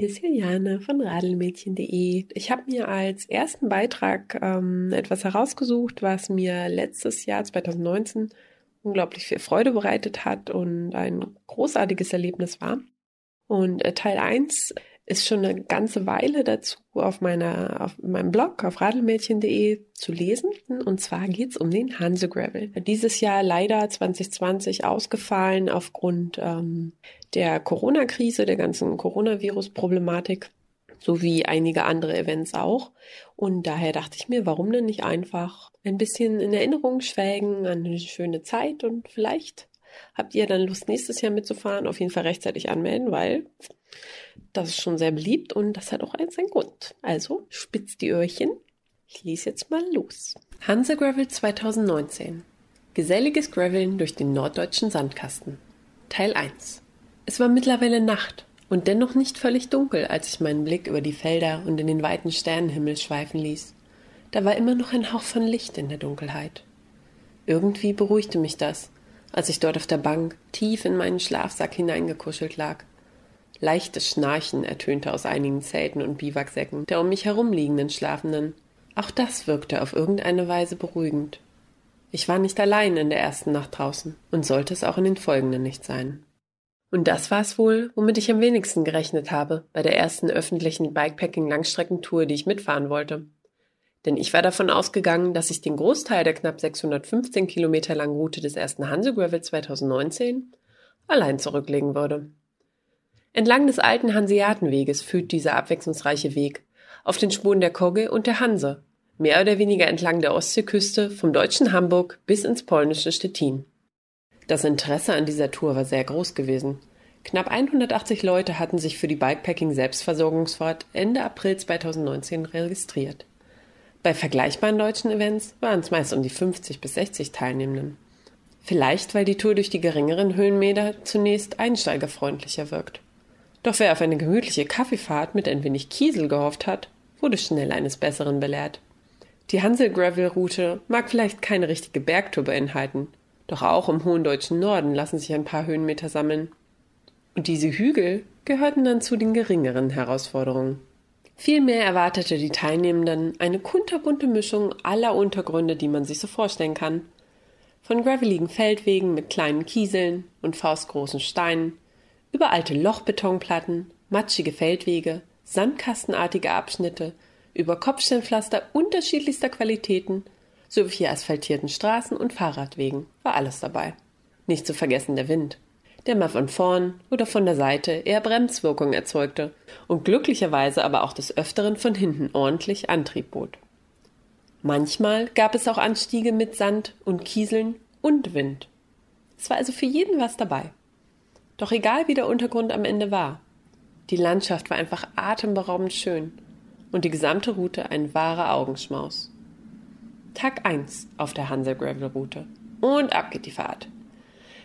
hier ist Juliane von radelmädchen.de. Ich habe mir als ersten Beitrag ähm, etwas herausgesucht, was mir letztes Jahr 2019 unglaublich viel Freude bereitet hat und ein großartiges Erlebnis war. Und äh, Teil 1 ist schon eine ganze Weile dazu auf meiner, auf meinem Blog auf radelmädchen.de zu lesen. Und zwar geht's um den Hanse Gravel. Dieses Jahr leider 2020 ausgefallen aufgrund ähm, der Corona-Krise, der ganzen Coronavirus-Problematik sowie einige andere Events auch. Und daher dachte ich mir, warum denn nicht einfach ein bisschen in Erinnerung schwelgen an eine schöne Zeit und vielleicht habt ihr dann Lust, nächstes Jahr mitzufahren. Auf jeden Fall rechtzeitig anmelden, weil das ist schon sehr beliebt und das hat auch einen seinen Grund. Also spitzt die Öhrchen. Ich lese jetzt mal los. Hanse Gravel 2019. Geselliges Graveln durch den norddeutschen Sandkasten. Teil 1. Es war mittlerweile Nacht und dennoch nicht völlig dunkel, als ich meinen Blick über die Felder und in den weiten Sternenhimmel schweifen ließ. Da war immer noch ein Hauch von Licht in der Dunkelheit. Irgendwie beruhigte mich das, als ich dort auf der Bank tief in meinen Schlafsack hineingekuschelt lag Leichtes Schnarchen ertönte aus einigen Zelten und Biwaksäcken der um mich herumliegenden Schlafenden. Auch das wirkte auf irgendeine Weise beruhigend. Ich war nicht allein in der ersten Nacht draußen und sollte es auch in den folgenden nicht sein. Und das war es wohl, womit ich am wenigsten gerechnet habe bei der ersten öffentlichen Bikepacking-Langstreckentour, die ich mitfahren wollte. Denn ich war davon ausgegangen, dass ich den Großteil der knapp 615 Kilometer langen Route des ersten Hanse Gravel 2019 allein zurücklegen würde. Entlang des alten Hanseatenweges führt dieser abwechslungsreiche Weg auf den Spuren der Kogge und der Hanse, mehr oder weniger entlang der Ostseeküste vom deutschen Hamburg bis ins polnische Stettin. Das Interesse an dieser Tour war sehr groß gewesen. Knapp 180 Leute hatten sich für die Bikepacking Selbstversorgungsfahrt Ende April 2019 registriert. Bei vergleichbaren deutschen Events waren es meist um die 50 bis 60 Teilnehmenden. Vielleicht, weil die Tour durch die geringeren Höhenmeter zunächst einsteigerfreundlicher wirkt. Doch wer auf eine gemütliche Kaffeefahrt mit ein wenig Kiesel gehofft hat, wurde schnell eines Besseren belehrt. Die Hansel-Gravel-Route mag vielleicht keine richtige Bergtour beinhalten, doch auch im hohen deutschen Norden lassen sich ein paar Höhenmeter sammeln. Und diese Hügel gehörten dann zu den geringeren Herausforderungen. Vielmehr erwartete die Teilnehmenden eine kunterbunte Mischung aller Untergründe, die man sich so vorstellen kann. Von graveligen Feldwegen mit kleinen Kieseln und faustgroßen Steinen über alte Lochbetonplatten, matschige Feldwege, sandkastenartige Abschnitte, über Kopfsteinpflaster unterschiedlichster Qualitäten sowie asphaltierten Straßen und Fahrradwegen war alles dabei. Nicht zu vergessen der Wind, der mal von vorn oder von der Seite eher Bremswirkung erzeugte und glücklicherweise aber auch des Öfteren von hinten ordentlich Antrieb bot. Manchmal gab es auch Anstiege mit Sand und Kieseln und Wind. Es war also für jeden was dabei. Doch egal wie der Untergrund am Ende war, die Landschaft war einfach atemberaubend schön und die gesamte Route ein wahrer Augenschmaus. Tag 1 auf der Hansel Gravel Route. Und ab geht die Fahrt.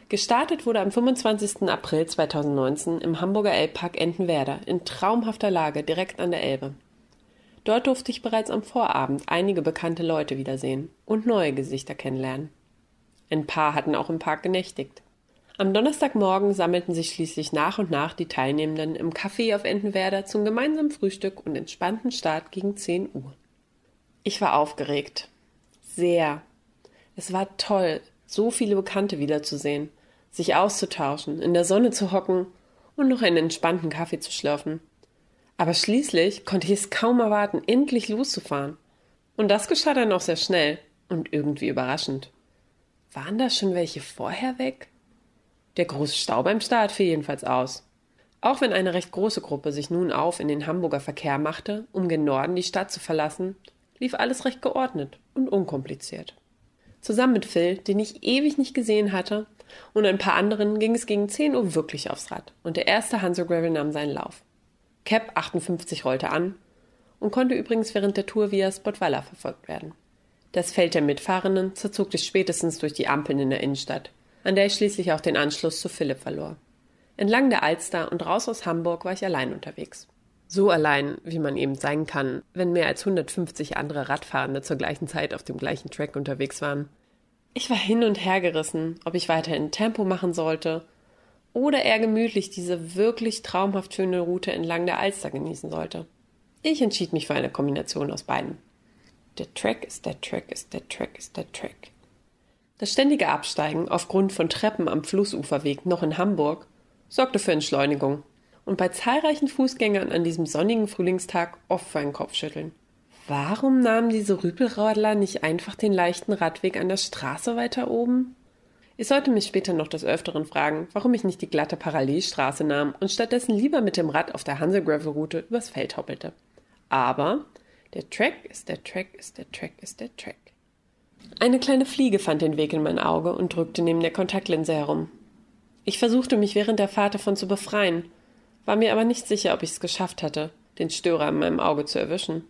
Gestartet wurde am 25. April 2019 im Hamburger Elbpark Entenwerder in traumhafter Lage direkt an der Elbe. Dort durfte ich bereits am Vorabend einige bekannte Leute wiedersehen und neue Gesichter kennenlernen. Ein paar hatten auch im Park genächtigt. Am Donnerstagmorgen sammelten sich schließlich nach und nach die Teilnehmenden im Café auf Entenwerder zum gemeinsamen Frühstück und entspannten Start gegen 10 Uhr. Ich war aufgeregt. Sehr. Es war toll, so viele Bekannte wiederzusehen, sich auszutauschen, in der Sonne zu hocken und noch einen entspannten Kaffee zu schlürfen. Aber schließlich konnte ich es kaum erwarten, endlich loszufahren. Und das geschah dann auch sehr schnell und irgendwie überraschend. Waren da schon welche vorher weg? Der große Stau beim Start fiel jedenfalls aus. Auch wenn eine recht große Gruppe sich nun auf in den Hamburger Verkehr machte, um gen Norden die Stadt zu verlassen, lief alles recht geordnet und unkompliziert. Zusammen mit Phil, den ich ewig nicht gesehen hatte, und ein paar anderen ging es gegen 10 Uhr wirklich aufs Rad und der erste Hanso Gravel nahm seinen Lauf. Cap 58 rollte an und konnte übrigens während der Tour via Spotwalla verfolgt werden. Das Feld der Mitfahrenden zerzog sich spätestens durch die Ampeln in der Innenstadt, an der ich schließlich auch den Anschluss zu Philipp verlor. Entlang der Alster und raus aus Hamburg war ich allein unterwegs. So allein, wie man eben sein kann, wenn mehr als 150 andere Radfahrende zur gleichen Zeit auf dem gleichen Track unterwegs waren. Ich war hin und her gerissen, ob ich weiterhin Tempo machen sollte oder er gemütlich diese wirklich traumhaft schöne Route entlang der Alster genießen sollte. Ich entschied mich für eine Kombination aus beiden. Der Track ist der Track ist der Track ist der Track. Das ständige Absteigen aufgrund von Treppen am Flussuferweg noch in Hamburg sorgte für Entschleunigung und bei zahlreichen Fußgängern an diesem sonnigen Frühlingstag oft für ein Kopfschütteln. Warum nahmen diese Rüpelradler nicht einfach den leichten Radweg an der Straße weiter oben? Ich sollte mich später noch des Öfteren fragen, warum ich nicht die glatte Parallelstraße nahm und stattdessen lieber mit dem Rad auf der Hanse-Gravel-Route übers Feld hoppelte. Aber der Track ist der Track ist der Track ist der Track. Eine kleine Fliege fand den Weg in mein Auge und drückte neben der Kontaktlinse herum. Ich versuchte mich während der Fahrt davon zu befreien, war mir aber nicht sicher, ob ich es geschafft hatte, den Störer in meinem Auge zu erwischen.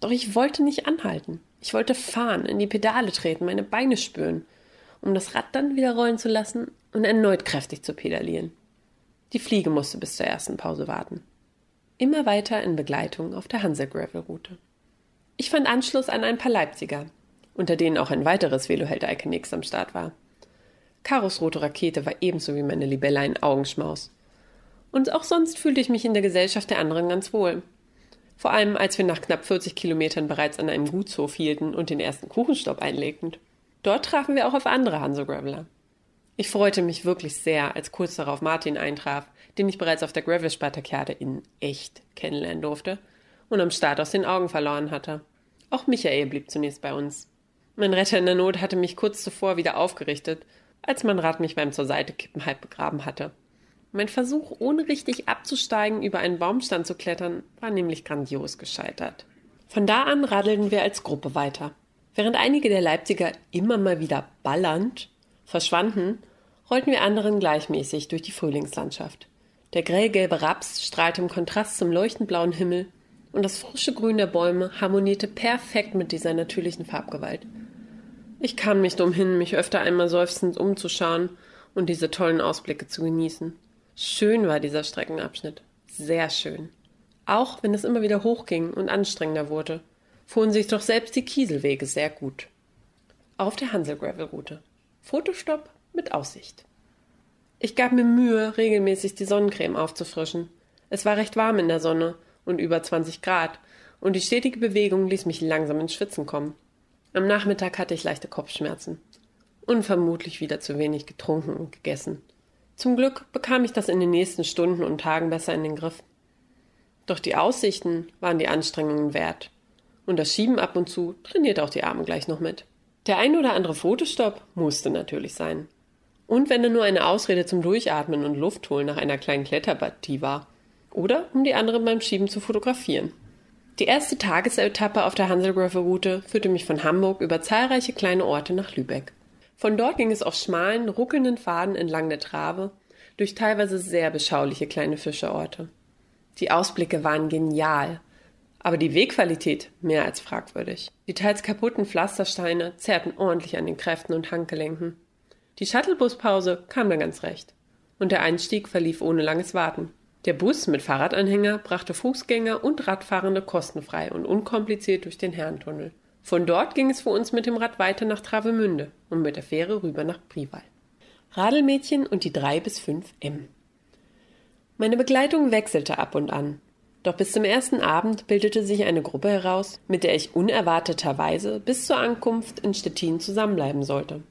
Doch ich wollte nicht anhalten. Ich wollte fahren, in die Pedale treten, meine Beine spüren um das Rad dann wieder rollen zu lassen und erneut kräftig zu pedalieren. Die Fliege musste bis zur ersten Pause warten. Immer weiter in Begleitung auf der Hansa-Gravel-Route. Ich fand Anschluss an ein paar Leipziger, unter denen auch ein weiteres Veloheld Iconix am Start war. Karos rote Rakete war ebenso wie meine Libelle ein Augenschmaus. Und auch sonst fühlte ich mich in der Gesellschaft der anderen ganz wohl. Vor allem, als wir nach knapp 40 Kilometern bereits an einem Gutshof hielten und den ersten Kuchenstopp einlegten. Dort trafen wir auch auf andere Hanso-Graveler. Ich freute mich wirklich sehr, als kurz darauf Martin eintraf, den ich bereits auf der Gravel-Spartakiade in echt kennenlernen durfte und am Start aus den Augen verloren hatte. Auch Michael blieb zunächst bei uns. Mein Retter in der Not hatte mich kurz zuvor wieder aufgerichtet, als mein Rad mich beim zur Seite kippen halb begraben hatte. Mein Versuch, ohne richtig abzusteigen, über einen Baumstand zu klettern, war nämlich grandios gescheitert. Von da an radelten wir als Gruppe weiter. Während einige der Leipziger immer mal wieder ballernd verschwanden, rollten wir anderen gleichmäßig durch die Frühlingslandschaft. Der grellgelbe Raps strahlte im Kontrast zum leuchtend blauen Himmel und das frische Grün der Bäume harmonierte perfekt mit dieser natürlichen Farbgewalt. Ich kam nicht umhin, mich öfter einmal seufzend umzuschauen und diese tollen Ausblicke zu genießen. Schön war dieser Streckenabschnitt. Sehr schön. Auch wenn es immer wieder hochging und anstrengender wurde fuhren sich doch selbst die Kieselwege sehr gut. Auf der Hansel-Gravel-Route. Fotostopp mit Aussicht. Ich gab mir Mühe, regelmäßig die Sonnencreme aufzufrischen. Es war recht warm in der Sonne und über 20 Grad, und die stetige Bewegung ließ mich langsam ins Schwitzen kommen. Am Nachmittag hatte ich leichte Kopfschmerzen. Unvermutlich wieder zu wenig getrunken und gegessen. Zum Glück bekam ich das in den nächsten Stunden und Tagen besser in den Griff. Doch die Aussichten waren die Anstrengungen wert. Und das Schieben ab und zu trainiert auch die Arme gleich noch mit. Der ein oder andere Fotostopp musste natürlich sein. Und wenn er nur eine Ausrede zum Durchatmen und Luft holen nach einer kleinen Kletterpartie war. Oder um die anderen beim Schieben zu fotografieren. Die erste Tagesetappe auf der Hanselgrove-Route führte mich von Hamburg über zahlreiche kleine Orte nach Lübeck. Von dort ging es auf schmalen, ruckelnden Pfaden entlang der Trave durch teilweise sehr beschauliche kleine Fischerorte. Die Ausblicke waren genial aber die Wegqualität mehr als fragwürdig. Die teils kaputten Pflastersteine zerrten ordentlich an den Kräften und Handgelenken. Die Shuttlebuspause kam dann ganz recht. Und der Einstieg verlief ohne langes Warten. Der Bus mit Fahrradanhänger brachte Fußgänger und Radfahrende kostenfrei und unkompliziert durch den Herrentunnel. Von dort ging es für uns mit dem Rad weiter nach Travemünde und mit der Fähre rüber nach Prival. Radelmädchen und die drei bis fünf M. Meine Begleitung wechselte ab und an. Doch bis zum ersten Abend bildete sich eine Gruppe heraus, mit der ich unerwarteterweise bis zur Ankunft in Stettin zusammenbleiben sollte.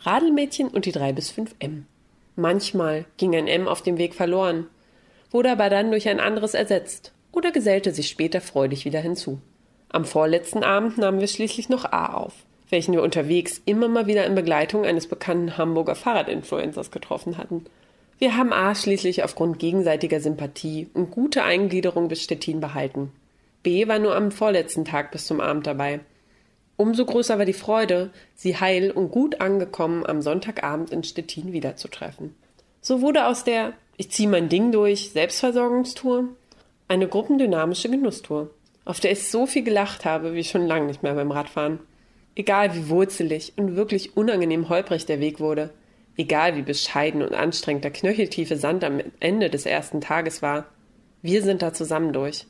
Radelmädchen und die drei bis fünf M. Manchmal ging ein M auf dem Weg verloren, wurde aber dann durch ein anderes ersetzt oder gesellte sich später freudig wieder hinzu. Am vorletzten Abend nahmen wir schließlich noch A auf, welchen wir unterwegs immer mal wieder in Begleitung eines bekannten Hamburger Fahrradinfluencers getroffen hatten wir haben A schließlich aufgrund gegenseitiger Sympathie und guter Eingliederung bis Stettin behalten. B war nur am vorletzten Tag bis zum Abend dabei. Umso größer war die Freude, sie heil und gut angekommen am Sonntagabend in Stettin wiederzutreffen. So wurde aus der Ich zieh mein Ding durch Selbstversorgungstour eine gruppendynamische Genusstour, auf der ich so viel gelacht habe wie schon lange nicht mehr beim Radfahren. Egal wie wurzelig und wirklich unangenehm holprig der Weg wurde, Egal wie bescheiden und anstrengend der knöcheltiefe Sand am Ende des ersten Tages war, wir sind da zusammen durch.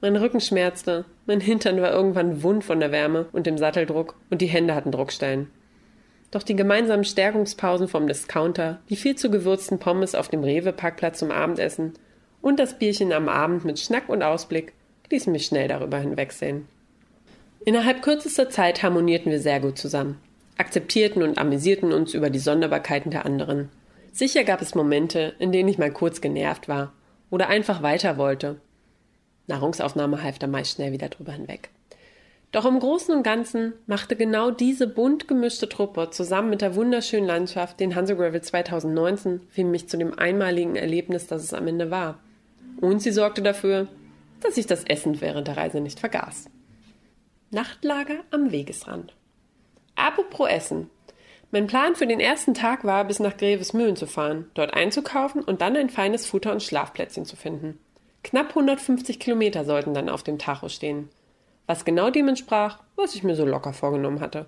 Mein Rücken schmerzte, mein Hintern war irgendwann wund von der Wärme und dem Satteldruck und die Hände hatten Druckstellen. Doch die gemeinsamen Stärkungspausen vom Discounter, die viel zu gewürzten Pommes auf dem Rewe-Parkplatz zum Abendessen und das Bierchen am Abend mit Schnack und Ausblick ließen mich schnell darüber hinwegsehen. Innerhalb kürzester Zeit harmonierten wir sehr gut zusammen, akzeptierten und amüsierten uns über die Sonderbarkeiten der anderen. Sicher gab es Momente, in denen ich mal kurz genervt war oder einfach weiter wollte. Nahrungsaufnahme half da meist schnell wieder drüber hinweg. Doch im Großen und Ganzen machte genau diese bunt gemischte Truppe zusammen mit der wunderschönen Landschaft den Hanse Gravel 2019 für mich zu dem einmaligen Erlebnis, das es am Ende war. Und sie sorgte dafür, dass ich das Essen während der Reise nicht vergaß. Nachtlager am Wegesrand. Apropos Essen. Mein Plan für den ersten Tag war, bis nach Grevesmühlen zu fahren, dort einzukaufen und dann ein feines Futter- und Schlafplätzchen zu finden. Knapp 150 Kilometer sollten dann auf dem Tacho stehen. Was genau dem entsprach, was ich mir so locker vorgenommen hatte.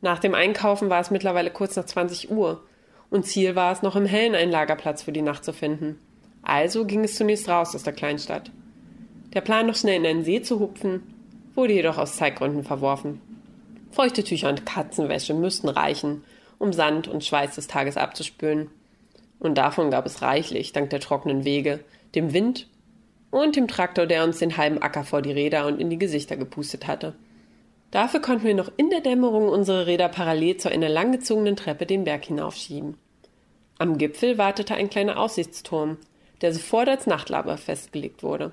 Nach dem Einkaufen war es mittlerweile kurz nach 20 Uhr und Ziel war es, noch im Hellen einen Lagerplatz für die Nacht zu finden. Also ging es zunächst raus aus der Kleinstadt. Der Plan, noch schnell in einen See zu hupfen, wurde jedoch aus Zeitgründen verworfen. Feuchte Tücher und Katzenwäsche müssten reichen, um Sand und Schweiß des Tages abzuspülen. Und davon gab es reichlich, dank der trockenen Wege, dem Wind und dem Traktor, der uns den halben Acker vor die Räder und in die Gesichter gepustet hatte. Dafür konnten wir noch in der Dämmerung unsere Räder parallel zu einer langgezogenen Treppe den Berg hinaufschieben. Am Gipfel wartete ein kleiner Aussichtsturm, der sofort als Nachtlager festgelegt wurde.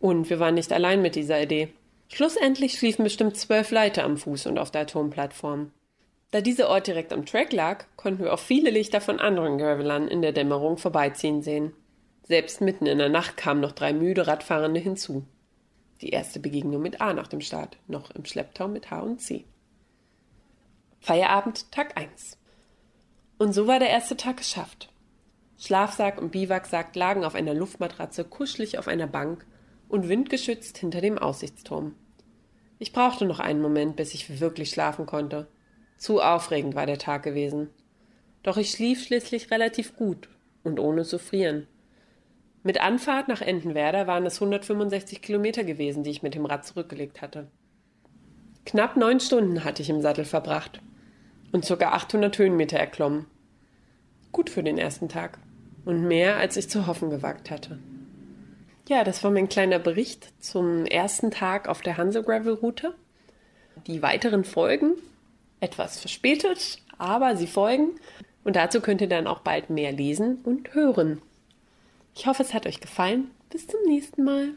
Und wir waren nicht allein mit dieser Idee. Schlussendlich schliefen bestimmt zwölf Leiter am Fuß und auf der Turmplattform. Da dieser Ort direkt am Track lag, konnten wir auch viele Lichter von anderen Gravelern in der Dämmerung vorbeiziehen sehen. Selbst mitten in der Nacht kamen noch drei müde Radfahrende hinzu. Die erste Begegnung mit A nach dem Start, noch im Schlepptau mit H und C. Feierabend, Tag 1. Und so war der erste Tag geschafft. Schlafsack und Biwaksack lagen auf einer Luftmatratze kuschelig auf einer Bank und windgeschützt hinter dem Aussichtsturm. Ich brauchte noch einen Moment, bis ich wirklich schlafen konnte. Zu aufregend war der Tag gewesen. Doch ich schlief schließlich relativ gut und ohne zu frieren. Mit Anfahrt nach Entenwerder waren es 165 Kilometer gewesen, die ich mit dem Rad zurückgelegt hatte. Knapp neun Stunden hatte ich im Sattel verbracht und ca. 800 Höhenmeter erklommen. Gut für den ersten Tag und mehr, als ich zu hoffen gewagt hatte. Ja, das war mein kleiner Bericht zum ersten Tag auf der Hanse Gravel Route. Die weiteren Folgen, etwas verspätet, aber sie folgen. Und dazu könnt ihr dann auch bald mehr lesen und hören. Ich hoffe, es hat euch gefallen. Bis zum nächsten Mal.